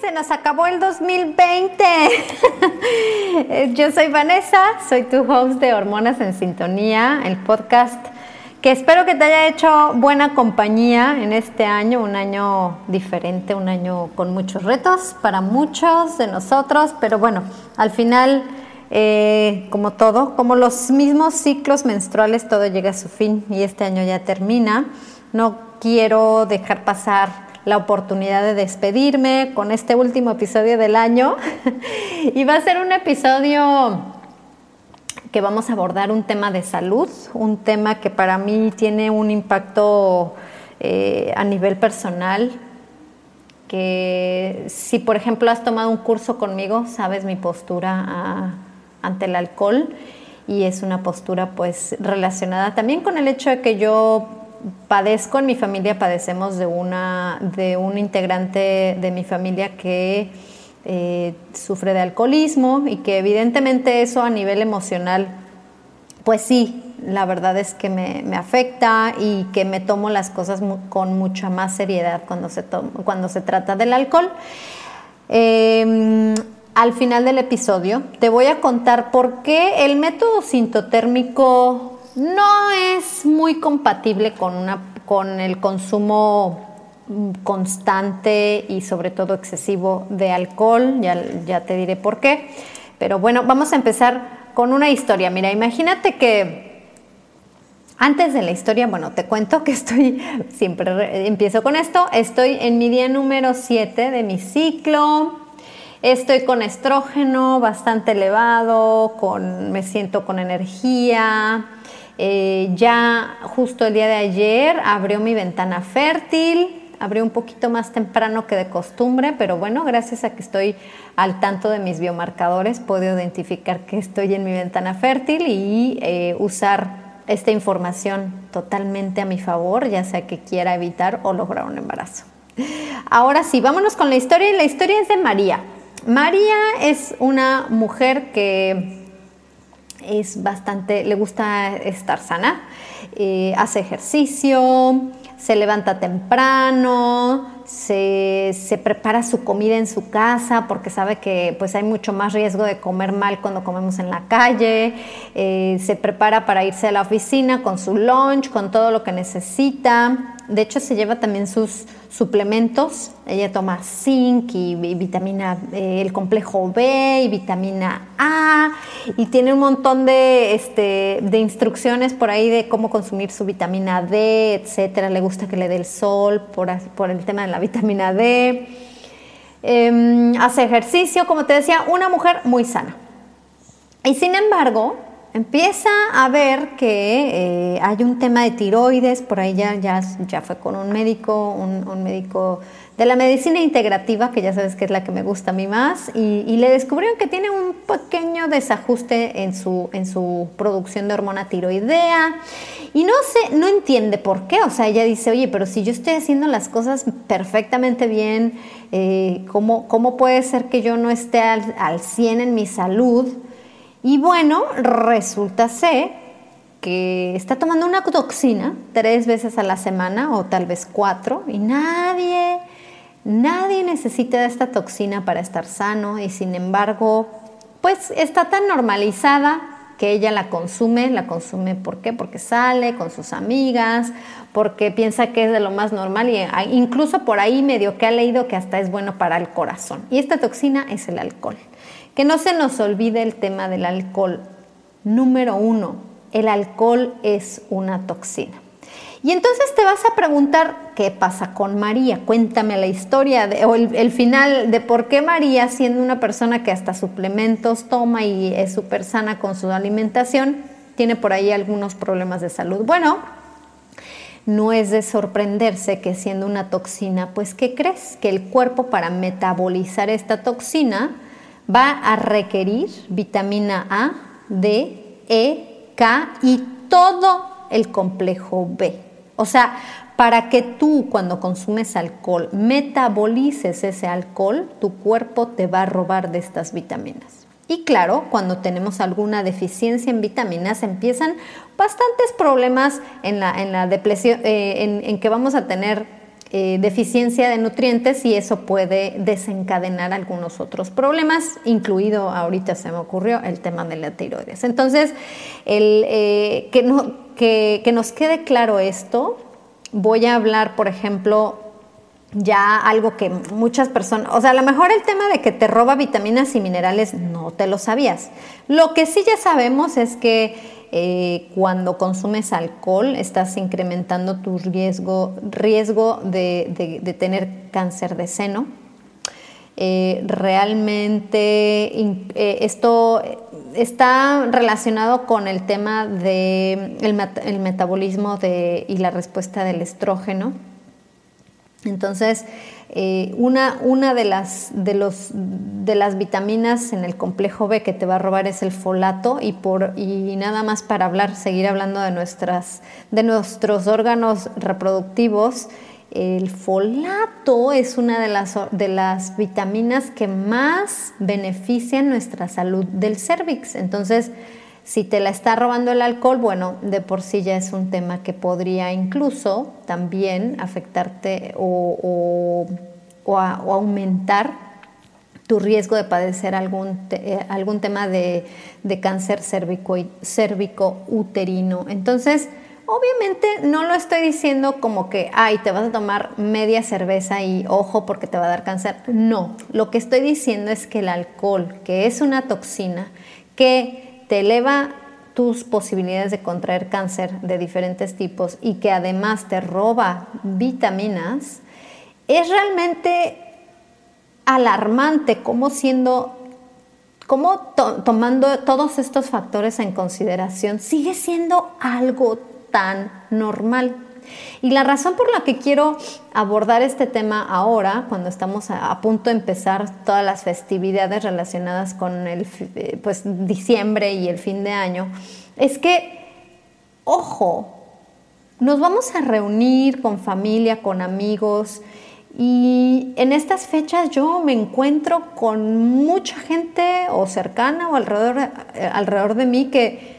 Se nos acabó el 2020. Yo soy Vanessa, soy tu host de Hormonas en Sintonía, el podcast que espero que te haya hecho buena compañía en este año, un año diferente, un año con muchos retos para muchos de nosotros, pero bueno, al final, eh, como todo, como los mismos ciclos menstruales, todo llega a su fin y este año ya termina. No quiero dejar pasar la oportunidad de despedirme con este último episodio del año. y va a ser un episodio que vamos a abordar un tema de salud, un tema que para mí tiene un impacto eh, a nivel personal, que si por ejemplo has tomado un curso conmigo, sabes mi postura ante el alcohol y es una postura pues relacionada también con el hecho de que yo padezco en mi familia, padecemos de, una, de un integrante de mi familia que eh, sufre de alcoholismo y que evidentemente eso a nivel emocional, pues sí, la verdad es que me, afecta y que me tomo las cosas con mucha más seriedad cuando se, cuando se trata del alcohol. Em, al final del episodio te voy a contar por qué el método sintotérmico no es muy compatible con, una, con el consumo constante y sobre todo excesivo de alcohol, ya, ya te diré por qué. Pero bueno, vamos a empezar con una historia. Mira, imagínate que antes de la historia, bueno, te cuento que estoy, siempre empiezo con esto, estoy en mi día número 7 de mi ciclo, estoy con estrógeno bastante elevado, con, me siento con energía, eh, ya justo el día de ayer abrió mi ventana fértil, abrió un poquito más temprano que de costumbre, pero bueno, gracias a que estoy al tanto de mis biomarcadores, puedo identificar que estoy en mi ventana fértil y eh, usar esta información totalmente a mi favor, ya sea que quiera evitar o lograr un embarazo. Ahora sí, vámonos con la historia. La historia es de María. María es una mujer que es bastante, le gusta estar sana, eh, hace ejercicio, se levanta temprano, se, prepara su comida en su casa porque sabe que pues hay mucho más riesgo de comer mal cuando comemos en la calle, eh, se prepara para irse a la oficina con su lunch, con todo lo que necesita. De hecho, se lleva también sus suplementos. Ella toma zinc y, vitamina, eh, el complejo B y vitamina A. Y tiene un montón de, este, de instrucciones por ahí de cómo consumir su vitamina D, etcétera. Le gusta que le dé el sol por, por el tema de la vitamina D. Em, hace ejercicio, como te decía, una mujer muy sana. Y sin embargo, empieza a ver que eh, hay un tema de tiroides, por ahí ya, ya, fue con un médico, un, médico de la medicina integrativa, que ya sabes que es la que me gusta a mí más, y, le descubrieron que tiene un pequeño desajuste en su, en su producción de hormona tiroidea, y no sé, no entiende por qué, o sea, ella dice, oye, pero si yo estoy haciendo las cosas perfectamente bien, eh, ¿cómo, puede ser que yo no esté al, al 100 en mi salud? Y bueno, resulta ser que está tomando una toxina tres veces a la semana o tal vez cuatro y nadie, nadie necesita esta toxina para estar sano y sin embargo, pues está tan normalizada que ella la consume, la consume ¿por qué? Porque sale con sus amigas, porque piensa que es de lo más normal y incluso por ahí medio que ha leído que hasta es bueno para el corazón. Y esta toxina es el alcohol. Que no se nos olvide el tema del alcohol. Número uno, el alcohol es una toxina. Y entonces te vas a preguntar, ¿qué pasa con María? Cuéntame la historia o el, final de por qué María, siendo una persona que hasta suplementos toma y es súper sana con su alimentación, tiene por ahí algunos problemas de salud. Bueno, no es de sorprenderse que siendo una toxina, pues ¿qué crees? Que el cuerpo para metabolizar esta toxina va a requerir vitamina A, D, E, K y todo el complejo B. O sea, para que tú cuando consumes alcohol metabolices ese alcohol, tu cuerpo te va a robar de estas vitaminas. Y claro, cuando tenemos alguna deficiencia en vitaminas, empiezan bastantes problemas en la, en la depresión, eh, en, que vamos a tener eh, deficiencia de nutrientes y eso puede desencadenar algunos otros problemas, incluido ahorita se me ocurrió el tema de la tiroides. Entonces, el, eh, que, no, que, que nos quede claro esto, voy a hablar, por ejemplo, ya algo que muchas personas, o sea, a lo mejor el tema de que te roba vitaminas y minerales no te lo sabías. Lo que sí ya sabemos es que eh, cuando consumes alcohol estás incrementando tu riesgo, riesgo de, tener cáncer de seno. Eh, realmente eh, esto está relacionado con el tema del de el metabolismo de, y la respuesta del estrógeno entonces, eh, una, una de, las, de, los, de, las, vitaminas en el complejo B que te va a robar es el folato y, por, y nada más para hablar, seguir hablando de, nuestras, de nuestros órganos reproductivos, el folato es una de las, de las vitaminas que más benefician nuestra salud del cervix. Entonces, si te la está robando el alcohol, bueno, de por sí ya es un tema que podría incluso también afectarte o, aumentar tu riesgo de padecer algún, eh, algún tema de, cáncer cérvico, uterino. Entonces, obviamente no lo estoy diciendo como que, ay, te vas a tomar media cerveza y ojo porque te va a dar cáncer. No, lo que estoy diciendo es que el alcohol, que es una toxina, que te eleva tus posibilidades de contraer cáncer de diferentes tipos y que además te roba vitaminas, es realmente alarmante como siendo, como tomando todos estos factores en consideración, sigue siendo algo tan normal. Y la razón por la que quiero abordar este tema ahora, cuando estamos a, punto de empezar todas las festividades relacionadas con el eh, pues, diciembre y el fin de año, es que, ojo, nos vamos a reunir con familia, con amigos, y en estas fechas yo me encuentro con mucha gente o cercana o alrededor, eh, alrededor de mí que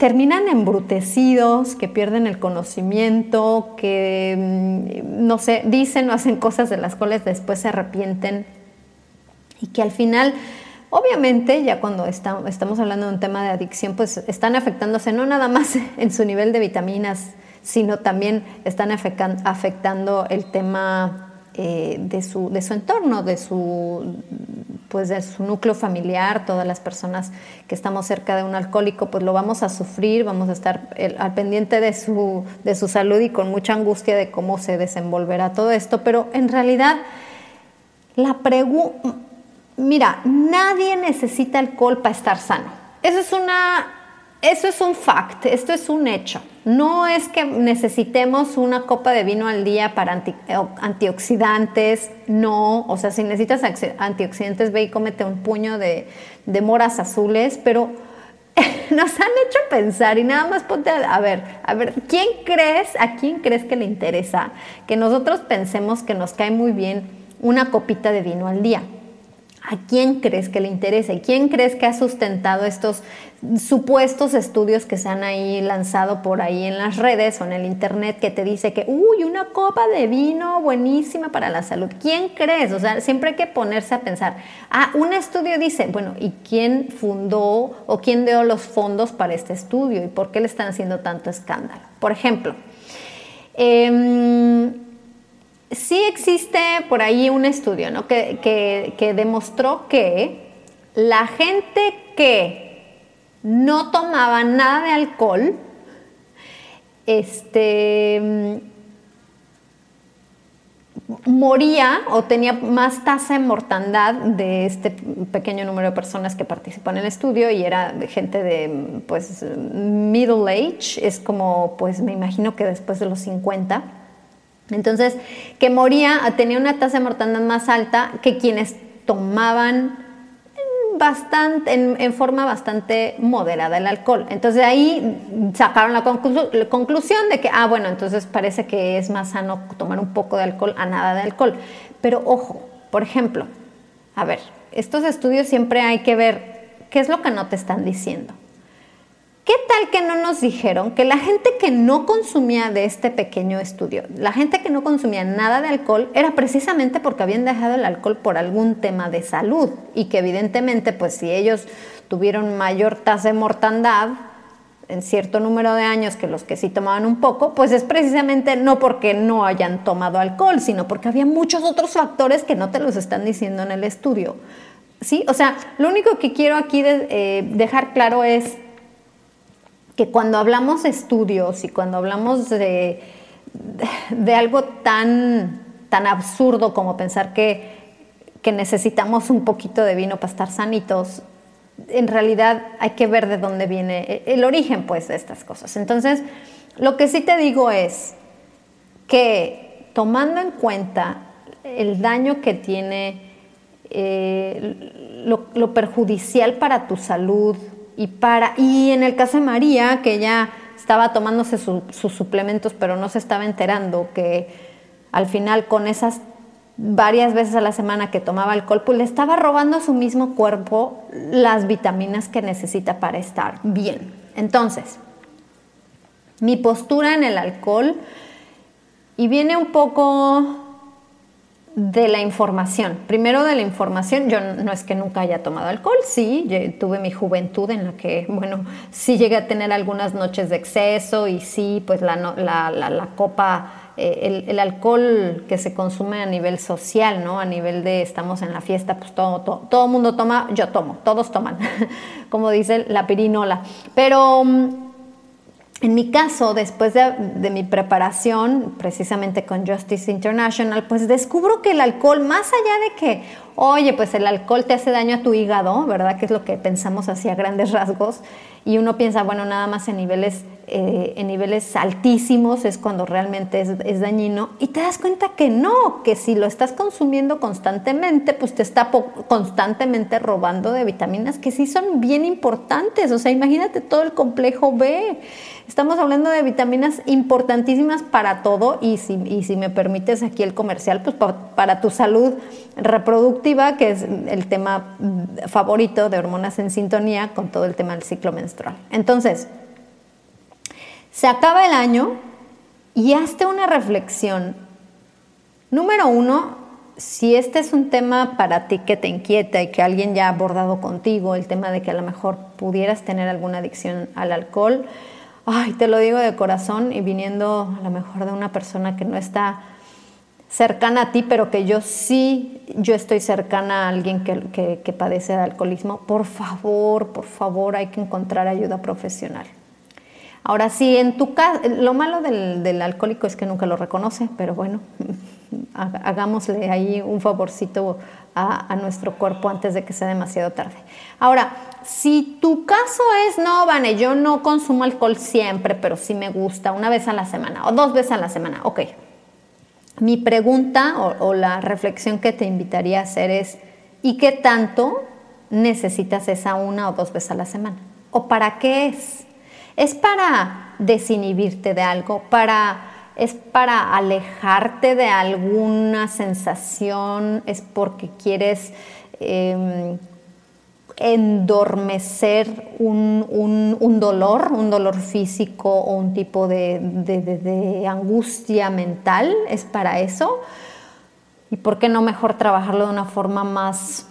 terminan embrutecidos, que pierden el conocimiento, que, mm, no sé, dicen o hacen cosas de las cuales después se arrepienten. Y que al final, obviamente, ya cuando estamos hablando de un tema de adicción, pues están afectándose no nada más en su nivel de vitaminas, sino también están afectando el tema eh, de, su, de su entorno, de su, pues de su núcleo familiar, todas las personas que estamos cerca de un alcohólico, pues lo vamos a sufrir, vamos a estar al pendiente de su, de su salud y con mucha angustia de cómo se desenvolverá todo esto, pero en realidad la pregunta, mira, nadie necesita alcohol para estar sano. Eso es una eso es un fact, esto es un hecho. No es que necesitemos una copa de vino al día para eh, antioxidantes, no. O sea, si necesitas antioxidantes, ve y cómete un puño de, moras azules, pero nos han hecho pensar y nada más ponte a, a, ver, a ver, ¿quién crees, a quién crees que le interesa que nosotros pensemos que nos cae muy bien una copita de vino al día? ¿A quién crees que le interesa? ¿Y quién crees que ha sustentado estos supuestos estudios que se han ahí lanzado por ahí en las redes o en el internet que te dice que, uy, una copa de vino buenísima para la salud? ¿Quién crees? O sea, siempre hay que ponerse a pensar. Ah, un estudio dice, bueno, ¿y quién fundó o quién dio los fondos para este estudio? ¿Y por qué le están haciendo tanto escándalo? Por ejemplo, eh, sí existe por ahí un estudio ¿no? que, demostró que la gente que no tomaba nada de alcohol, este, moría o tenía más tasa de mortandad de este pequeño número de personas que participan en el estudio y era gente de pues middle age, es como pues me imagino que después de los 50. Entonces, que moría, tenía una tasa de mortandad más alta que quienes tomaban bastante, en, forma bastante moderada el alcohol. Entonces ahí sacaron la, conclusión de que, ah, bueno, entonces parece que es más sano tomar un poco de alcohol a nada de alcohol. Pero ojo, por ejemplo, a ver, estos estudios siempre hay que ver qué es lo que no te están diciendo. ¿Qué tal que no nos dijeron que la gente que no consumía de este pequeño estudio, la gente que no consumía nada de alcohol, era precisamente porque habían dejado el alcohol por algún tema de salud y que evidentemente, pues si ellos tuvieron mayor tasa de mortandad en cierto número de años que los que sí tomaban un poco, pues es precisamente no porque no hayan tomado alcohol, sino porque había muchos otros factores que no te los están diciendo en el estudio. ¿Sí? O sea, lo único que quiero aquí eh, dejar claro es que cuando hablamos de estudios y cuando hablamos de, de, algo tan, tan absurdo como pensar que, que necesitamos un poquito de vino para estar sanitos, en realidad hay que ver de dónde viene el origen pues de estas cosas. Entonces, lo que sí te digo es que tomando en cuenta el daño que tiene, eh, lo, lo, perjudicial para tu salud, y, para, y en el caso de María, que ella estaba tomándose sus suplementos, pero no se estaba enterando que al final con esas varias veces a la semana que tomaba alcohol, pues le estaba robando a su mismo cuerpo las vitaminas que necesita para estar bien. Entonces, mi postura en el alcohol, y viene un poco de la información. Primero de la información, yo no es que nunca haya tomado alcohol, sí, tuve mi juventud en la que, bueno, sí llegué a tener algunas noches de exceso y sí, pues la, la, la, copa, eh, el, alcohol que se consume a nivel social, ¿no? A nivel de estamos en la fiesta, pues todo, todo, todo mundo toma, yo tomo, todos toman, como dice la pirinola. Pero mm, en mi caso, después de, mi preparación, precisamente con Justice International, pues descubro que el alcohol, más allá de que, oye, pues el alcohol te hace daño a tu hígado, ¿verdad? Que es lo que pensamos así a grandes rasgos, y uno piensa, bueno, nada más en niveles, eh, niveles altísimos es cuando realmente es, dañino, y te das cuenta que no, que si lo estás consumiendo constantemente, pues te está constantemente robando de vitaminas que sí son bien importantes, o sea, imagínate todo el complejo B. Estamos hablando de vitaminas importantísimas para todo y si, si me permites aquí el comercial, pues para, tu salud reproductiva, que es el tema favorito de hormonas en sintonía con todo el tema del ciclo menstrual. Entonces, se acaba el año y hazte una reflexión. Número uno, si este es un tema para ti que te inquieta y que alguien ya ha abordado contigo, el tema de que a lo mejor pudieras tener alguna adicción al alcohol, ay, te lo digo de corazón y viniendo a lo mejor de una persona que no está cercana a ti, pero que yo sí, yo estoy cercana a alguien que, padece de alcoholismo, por favor, por favor, hay que encontrar ayuda profesional. Ahora sí, en tu caso, lo malo del, alcohólico es que nunca lo reconoce, pero bueno, hagámosle ahí un favorcito a, a, nuestro cuerpo antes de que sea demasiado tarde. Ahora, si tu caso es, no, Vane, yo no consumo alcohol siempre, pero sí me gusta una vez a la semana o dos veces a la semana, ok. Mi pregunta o, la reflexión que te invitaría a hacer es, ¿y qué tanto necesitas esa una o dos veces a la semana? ¿O para qué es? ¿Es para desinhibirte de algo? ¿Para es para alejarte de alguna sensación, es porque quieres em, endormecer un, dolor, un dolor físico o un tipo de, angustia mental, es para eso. ¿Y por qué no mejor trabajarlo de una forma más,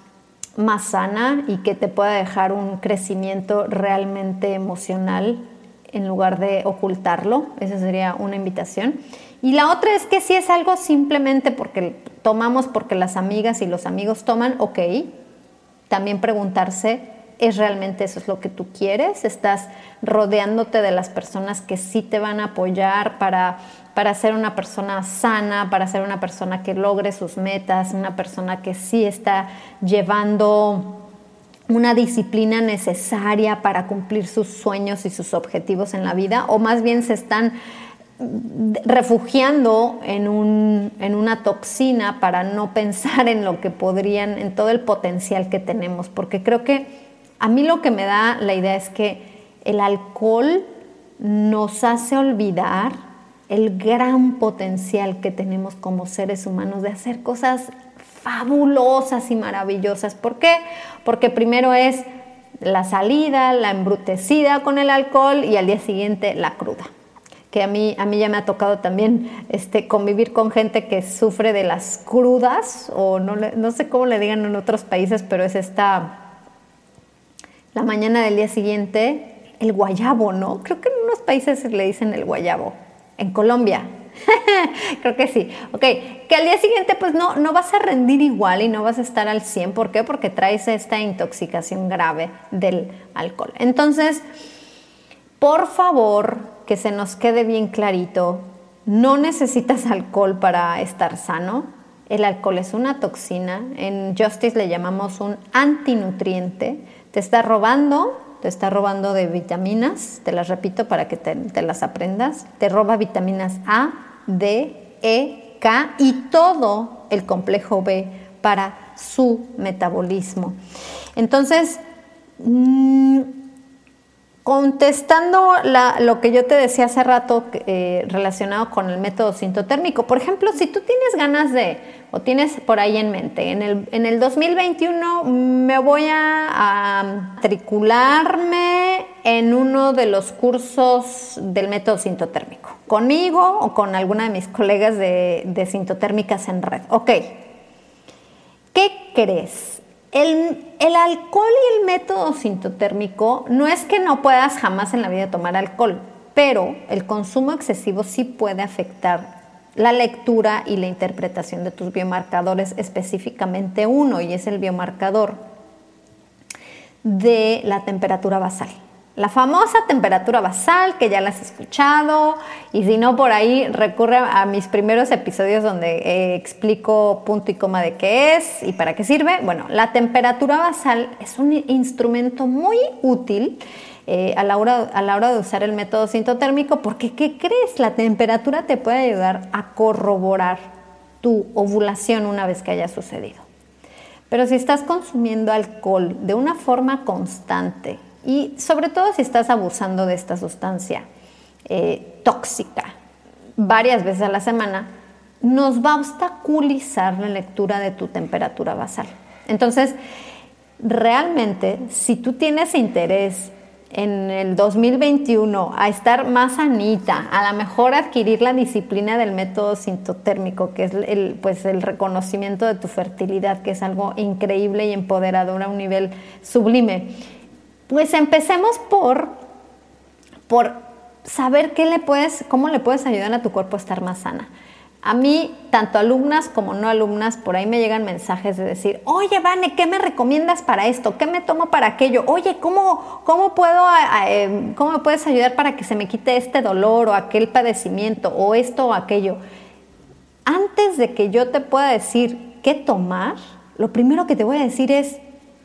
más sana y que te pueda dejar un crecimiento realmente emocional en lugar de ocultarlo? Esa sería una invitación. Y la otra es que si es algo simplemente porque tomamos porque las amigas y los amigos toman, ok, también preguntarse ¿Es realmente eso es lo que tú quieres? ¿Estás rodeándote de las personas que sí te van a apoyar para, para ser una persona sana, para ser una persona que logre sus metas, una persona que sí está llevando una disciplina necesaria para cumplir sus sueños y sus objetivos en la vida? ¿O más bien se están refugiando en, un, en, una toxina para no pensar en lo que podrían, en todo el potencial que tenemos, porque creo que a mí lo que me da la idea es que el alcohol nos hace olvidar el gran potencial que tenemos como seres humanos de hacer cosas fabulosas y maravillosas. ¿Por qué? Porque primero es la salida, la embrutecida con el alcohol y al día siguiente la cruda. Que a mí, a mí ya me ha tocado también este, convivir con gente que sufre de las crudas, o no, no sé cómo le digan en otros países, pero es esta la mañana del día siguiente el guayabo, ¿no? Creo que en unos países le dicen el guayabo. En Colombia. Creo que sí. Ok, que al día siguiente pues no, no vas a rendir igual y no vas a estar al 100. ¿Por qué? Porque traes esta intoxicación grave del alcohol. Entonces, por favor, que se nos quede bien clarito, no necesitas alcohol para estar sano. El alcohol es una toxina. En Justice le llamamos un antinutriente te está robando, te está robando de vitaminas, te las repito para que te, las aprendas, te roba vitaminas A, D, E, K y todo el complejo B para su metabolismo. Entonces, mm, Contestando lo que yo te decía hace rato eh, relacionado con el método sintotérmico, por ejemplo, si tú tienes ganas de, o tienes por ahí en mente, en el, en el 2021 me voy a, matricularme en uno de los cursos del método sintotérmico, conmigo o con alguna de mis colegas de, de sintotérmicas en red. Ok, ¿qué crees? El, alcohol y el método sintotérmico no es que no puedas jamás en la vida tomar alcohol, pero el consumo excesivo sí puede afectar la lectura y la interpretación de tus biomarcadores, específicamente uno, y es el biomarcador de la temperatura basal. La famosa temperatura basal, que ya la has escuchado, y si no, por ahí recurre a mis primeros episodios donde eh, explico punto y coma de qué es y para qué sirve. Bueno, la temperatura basal es un instrumento muy útil eh, a, la hora, a la hora de usar el método sintotérmico, porque ¿qué crees? La temperatura te puede ayudar a corroborar tu ovulación una vez que haya sucedido. Pero si estás consumiendo alcohol de una forma constante, y sobre todo si estás abusando de esta sustancia eh, tóxica varias veces a la semana, nos va a obstaculizar la lectura de tu temperatura basal. Entonces, realmente, si tú tienes interés en el 2021 a estar más sanita, a lo mejor adquirir la disciplina del método sintotérmico, que es el, pues el reconocimiento de tu fertilidad, que es algo increíble y empoderador a un nivel sublime pues empecemos por, por saber qué le puedes, cómo le puedes ayudar a tu cuerpo a estar más sana. A mí, tanto alumnas como no alumnas, por ahí me llegan mensajes de decir, oye, Vane, ¿qué me recomiendas para esto? ¿Qué me tomo para aquello? Oye, ¿cómo, cómo puedo, eh, cómo me puedes ayudar para que se me quite este dolor o aquel padecimiento o esto o aquello? Antes de que yo te pueda decir qué tomar, lo primero que te voy a decir es,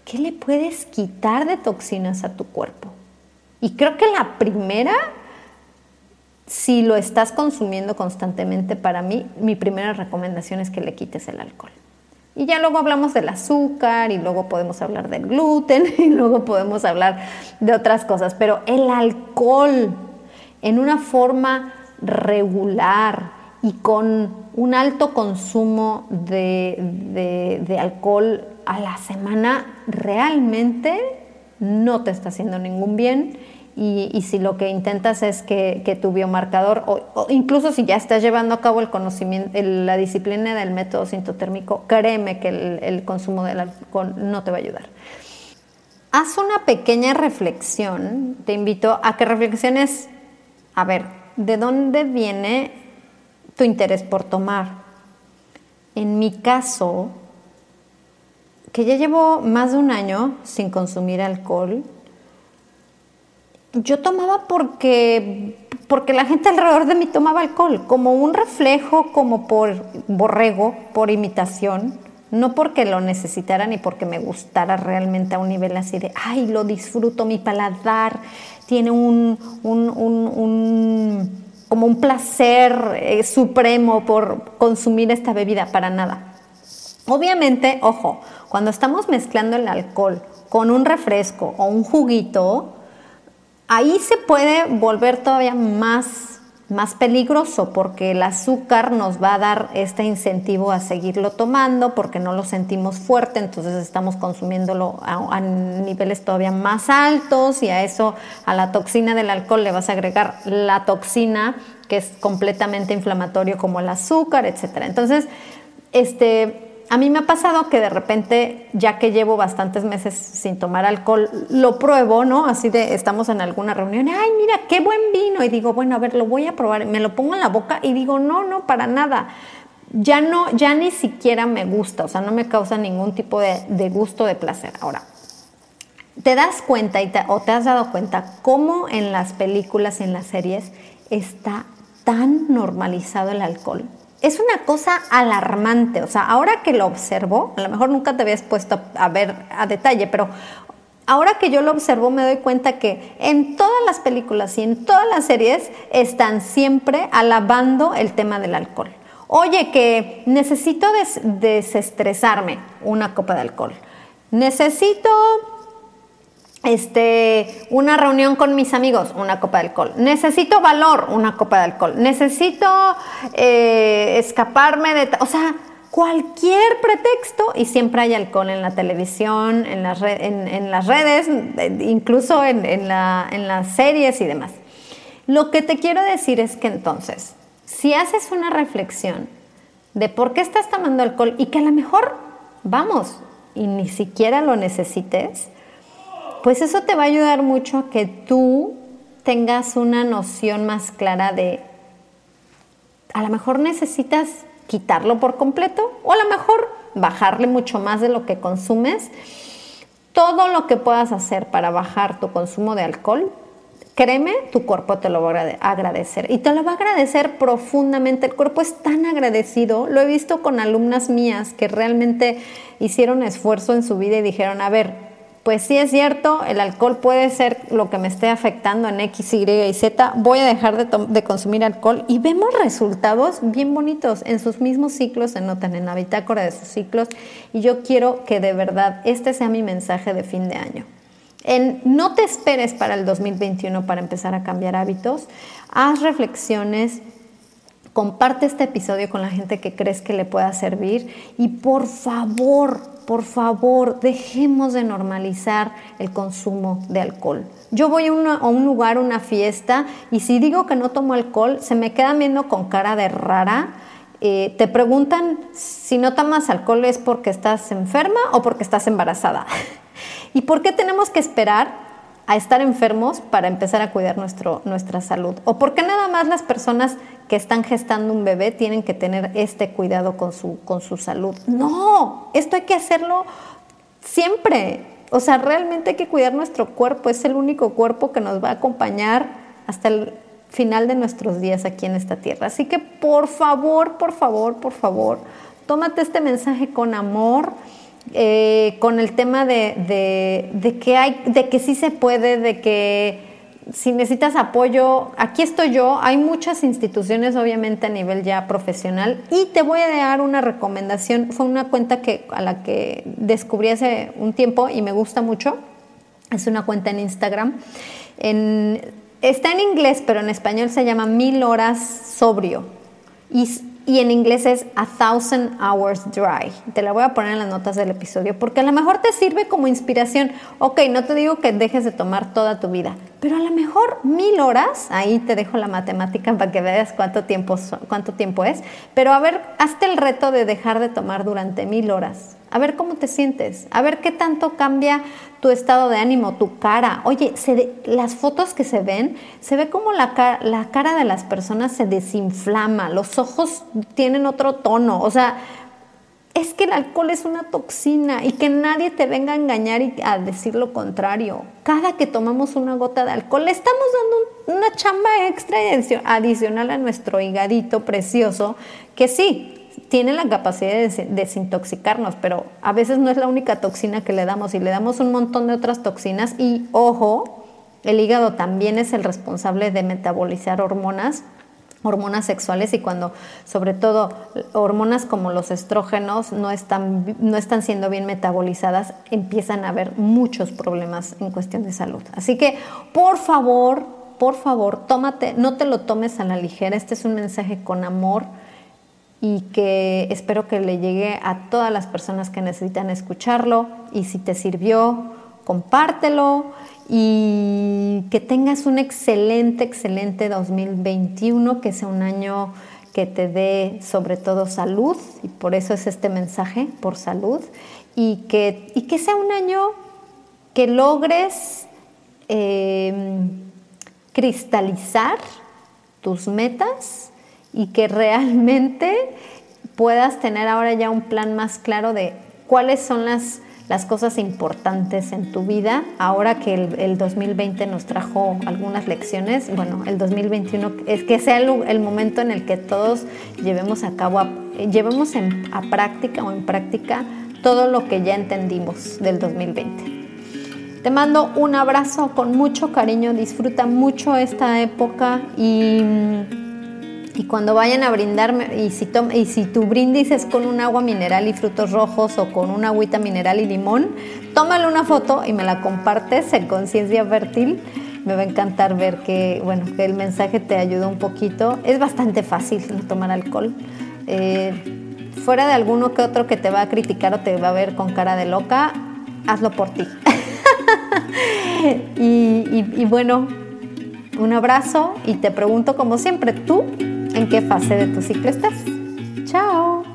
¿qué le puedes quitar de toxinas a tu cuerpo? Y creo que la primera, si lo estás consumiendo constantemente, para mí, mi primera recomendación es que le quites el alcohol. Y ya luego hablamos del azúcar y luego podemos hablar del gluten y luego podemos hablar de otras cosas, pero el alcohol en una forma regular y con un alto consumo de, de alcohol a la semana realmente no te está haciendo ningún bien y, si lo que intentas es que, tu biomarcador, o, incluso si ya estás llevando a cabo el conocimiento, la disciplina del método sintotérmico, créeme que el, el, consumo del alcohol no te va a ayudar. Haz una pequeña reflexión, te invito a que reflexiones, a ver, ¿de dónde viene tu interés por tomar? En mi caso, que ya llevo más de un año sin consumir alcohol. Yo tomaba porque, porque la gente alrededor de mí tomaba alcohol, como un reflejo, como por borrego, por imitación, no porque lo necesitara ni porque me gustara realmente a un nivel así de, ay, lo disfruto, mi paladar tiene un, un, un, como un placer eh, supremo por consumir esta bebida, para nada. Obviamente, ojo, cuando estamos mezclando el alcohol con un refresco o un juguito, ahí se puede volver todavía más, más peligroso porque el azúcar nos va a dar este incentivo a seguirlo tomando porque no lo sentimos fuerte, entonces estamos consumiéndolo a, niveles todavía más altos y a eso, a la toxina del alcohol le vas a agregar la toxina que es completamente inflamatorio como el azúcar, etcétera. Entonces, este a mí me ha pasado que de repente, ya que llevo bastantes meses sin tomar alcohol, lo pruebo, ¿no? Así de, estamos en alguna reunión, ay, mira, qué buen vino. Y digo, bueno, a ver, lo voy a probar. Me lo pongo en la boca y digo, no, no, para nada. Ya no, ya ni siquiera me gusta, o sea, no me causa ningún tipo de, gusto, de placer. Ahora, ¿te das cuenta o te has dado cuenta cómo en las películas en las series está tan normalizado el alcohol? Es una cosa alarmante. O sea, ahora que lo observo, a lo mejor nunca te habías puesto a ver a detalle, pero ahora que yo lo observo me doy cuenta que en todas las películas y en todas las series están siempre alabando el tema del alcohol. Oye, que necesito desestresarme, una copa de alcohol. Necesito este, una reunión con mis amigos, una copa de alcohol. Necesito valor, una copa de alcohol. Necesito eh, escaparme de... O sea, cualquier pretexto y siempre hay alcohol en la televisión, en las, en, las redes, incluso en, en las series y demás. Lo que te quiero decir es que entonces, si haces una reflexión de por qué estás tomando alcohol y que a lo mejor, vamos, y ni siquiera lo necesites, pues eso te va a ayudar mucho a que tú tengas una noción más clara de, a lo mejor necesitas quitarlo por completo o a lo mejor bajarle mucho más de lo que consumes. Todo lo que puedas hacer para bajar tu consumo de alcohol, créeme, tu cuerpo te lo va a agradecer y te lo va a agradecer profundamente. El cuerpo es tan agradecido. Lo he visto con alumnas mías que realmente hicieron esfuerzo en su vida y dijeron, a ver, pues sí es cierto, el alcohol puede ser lo que me esté afectando en X, Y y Z, voy a dejar de, consumir alcohol y vemos resultados bien bonitos. En sus mismos ciclos se notan en la bitácora de sus ciclos y yo quiero que de verdad este sea mi mensaje de fin de año. En, no te esperes para el 2021 para empezar a cambiar hábitos, haz reflexiones, comparte este episodio con la gente que crees que le pueda servir y por favor, por favor, dejemos de normalizar el consumo de alcohol. Yo voy a, un lugar, una fiesta, y si digo que no tomo alcohol, se me quedan viendo con cara de rara. Eh, te preguntan si no tomas alcohol es porque estás enferma o porque estás embarazada. ¿Y por qué tenemos que esperar a estar enfermos para empezar a cuidar nuestro, nuestra salud? ¿O por qué nada más las personas que están gestando un bebé tienen que tener este cuidado con su, con su salud? No, esto hay que hacerlo siempre. O sea, realmente hay que cuidar nuestro cuerpo. Es el único cuerpo que nos va a acompañar hasta el final de nuestros días aquí en esta tierra. Así que por favor, por favor, por favor, tómate este mensaje con amor eh, con el tema de, de, que hay, de que sí se puede, de que si necesitas apoyo, aquí estoy yo. Hay muchas instituciones, obviamente, a nivel ya profesional. Y te voy a dar una recomendación. Fue una cuenta que, a la que descubrí hace un tiempo y me gusta mucho. Es una cuenta en Instagram. está en inglés, pero en español se llama Mil Horas Sobrio. Y en inglés es A Thousand Hours Dry. Te la voy a poner en las notas del episodio porque a lo mejor te sirve como inspiración. Ok, no te digo que dejes de tomar toda tu vida, pero a lo mejor mil horas, ahí te dejo la matemática para que veas cuánto tiempo, cuánto tiempo es, pero a ver, hazte el reto de dejar de tomar durante mil horas. A ver cómo te sientes, a ver qué tanto cambia tu estado de ánimo, tu cara. Oye, las fotos que se ven, se ve como la, la cara de las personas se desinflama, los ojos tienen otro tono, o sea, es que el alcohol es una toxina y que nadie te venga a engañar y a decir lo contrario. Cada que tomamos una gota de alcohol le estamos dando una chamba extra adicional a nuestro higadito precioso que sí, tiene la capacidad de desintoxicarnos, pero a veces no es la única toxina que le damos y le damos un montón de otras toxinas y ojo, el hígado también es el responsable de metabolizar hormonas hormonas sexuales y cuando sobre todo hormonas como los estrógenos no están, no están siendo bien metabolizadas, empiezan a haber muchos problemas en cuestión de salud. Así que por favor, por favor, tómate, no te lo tomes a la ligera, este es un mensaje con amor y que espero que le llegue a todas las personas que necesitan escucharlo. Y si te sirvió, compártelo y que tengas un excelente, excelente 2021, que sea un año que te dé sobre todo salud, y por eso es este mensaje, por salud, y que, y que sea un año que logres em, cristalizar tus metas y que realmente puedas tener ahora ya un plan más claro de cuáles son las las cosas importantes en tu vida. Ahora que el, 2020 nos trajo algunas lecciones, bueno, el 2021 es que sea el, momento en el que todos llevemos a cabo, llevemos a práctica o en práctica todo lo que ya entendimos del 2020. Te mando un abrazo con mucho cariño, disfruta mucho esta época y y cuando vayan a brindarme, y si, y si tu brindis es con un agua mineral y frutos rojos o con una agüita mineral y limón, tómale una foto y me la compartes en Conciencia Fértil. Me va a encantar ver que, bueno, que el mensaje te ayuda un poquito. Es bastante fácil no tomar alcohol. Eh, fuera de alguno que otro que te va a criticar o te va a ver con cara de loca, hazlo por ti. y bueno, un abrazo y te pregunto como siempre, ¿tú en qué fase de tu ciclo estás. ¡Chao!